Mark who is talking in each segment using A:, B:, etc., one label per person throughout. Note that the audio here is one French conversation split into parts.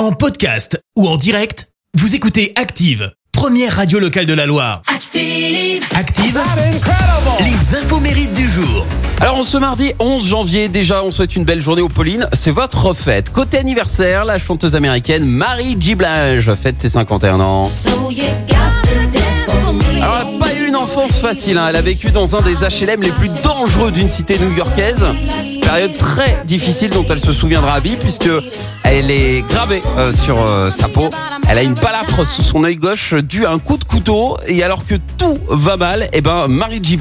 A: En podcast ou en direct, vous écoutez Active, première radio locale de la Loire.
B: Active.
A: Active, les infos mérites du jour.
C: Alors on ce mardi 11 janvier, déjà on souhaite une belle journée aux Pauline, c'est votre fête. Côté anniversaire, la chanteuse américaine Marie J. Blige fête ses 51 ans.
B: So you got to dance for me.
C: Alors elle n'a pas eu une enfance facile, hein. elle a vécu dans un des HLM les plus dangereux d'une cité new-yorkaise. Période très difficile dont elle se souviendra à vie puisque elle est gravée euh, sur euh, sa peau. Elle a une balafre sous son œil gauche due à un coup de couteau et alors que tout va mal, eh ben Marie J.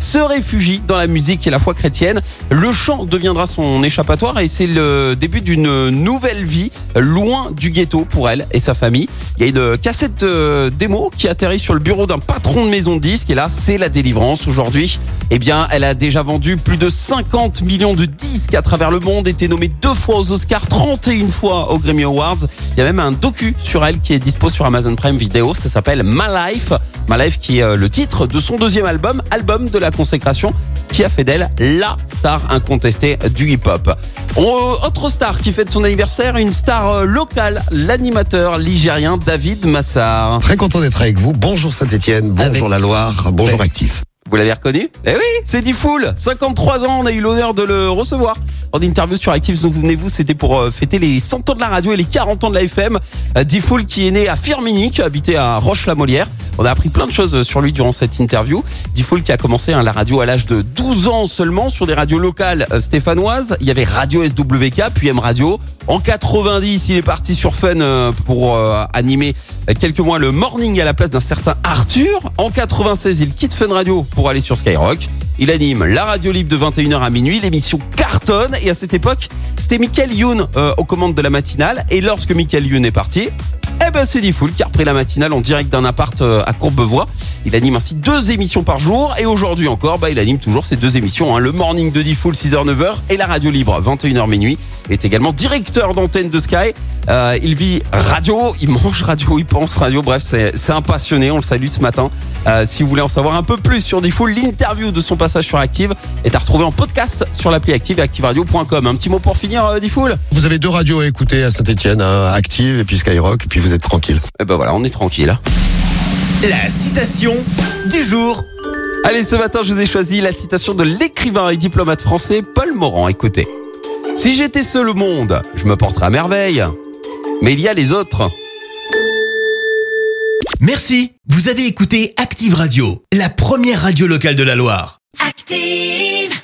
C: Se réfugie dans la musique et la foi chrétienne. Le chant deviendra son échappatoire et c'est le début d'une nouvelle vie loin du ghetto pour elle et sa famille. Il y a une cassette euh, démo qui atterrit sur le bureau d'un patron de maison de disques et là c'est la délivrance aujourd'hui. Eh bien, elle a déjà vendu plus de 50 millions de disques à travers le monde, été nommée deux fois aux Oscars, 31 fois aux Grammy Awards. Il y a même un docu sur elle qui est dispo sur Amazon Prime Video. Ça s'appelle My Life. My Life qui est euh, le titre de son deuxième album, album de la consécration qui a fait d'elle la star incontestée du hip-hop. Oh, Autre star qui fête son anniversaire, une star euh, locale, l'animateur ligérien David Massard.
D: Très content d'être avec vous. Bonjour Saint-Etienne, bonjour la Loire, bonjour. Actif.
C: Vous l'avez reconnu? Eh oui, c'est Diffoul 53 ans, on a eu l'honneur de le recevoir en interview sur Active. Souvenez-vous, c'était pour euh, fêter les 100 ans de la radio et les 40 ans de la FM. Euh, Diffoul qui est né à Firminy, qui habitait à Roche-la-Molière. On a appris plein de choses sur lui durant cette interview. Diffoul qui a commencé hein, la radio à l'âge de 12 ans seulement sur des radios locales euh, stéphanoises. Il y avait Radio SWK, puis M Radio. En 90, il est parti sur Fun euh, pour euh, animer euh, quelques mois le morning à la place d'un certain Arthur. En 96, il quitte Fun Radio pour aller sur Skyrock. Il anime la radio libre de 21h à minuit, l'émission cartonne et à cette époque, c'était Michael Youn euh, aux commandes de la matinale et lorsque Michael Youn est parti, eh ben c'est Diffoul qui a la matinale en direct d'un appart euh, à Courbevoie. Il anime ainsi deux émissions par jour et aujourd'hui encore, bah, il anime toujours ces deux émissions, hein, le morning de Diffoul 6h-9h et la radio libre 21h minuit. Il est également directeur d'antenne de Sky. Euh, il vit radio, il mange radio, il pense radio. Bref, c'est un passionné. On le salue ce matin. Euh, si vous voulez en savoir un peu plus sur Diffoul, l'interview de son passage sur Active est à retrouver en podcast sur l'appli Active et ActiveRadio.com. Un petit mot pour finir, euh, Diffoul
D: Vous avez deux radios à écouter à Saint-Etienne, Active et puis Skyrock, et puis vous êtes tranquille.
C: Eh ben voilà, on est tranquille.
A: La citation du jour.
C: Allez, ce matin, je vous ai choisi la citation de l'écrivain et diplomate français Paul Morand. Écoutez. Si j'étais seul au monde, je me porterais à merveille. Mais il y a les autres.
A: Merci, vous avez écouté Active Radio, la première radio locale de la Loire.
B: Active.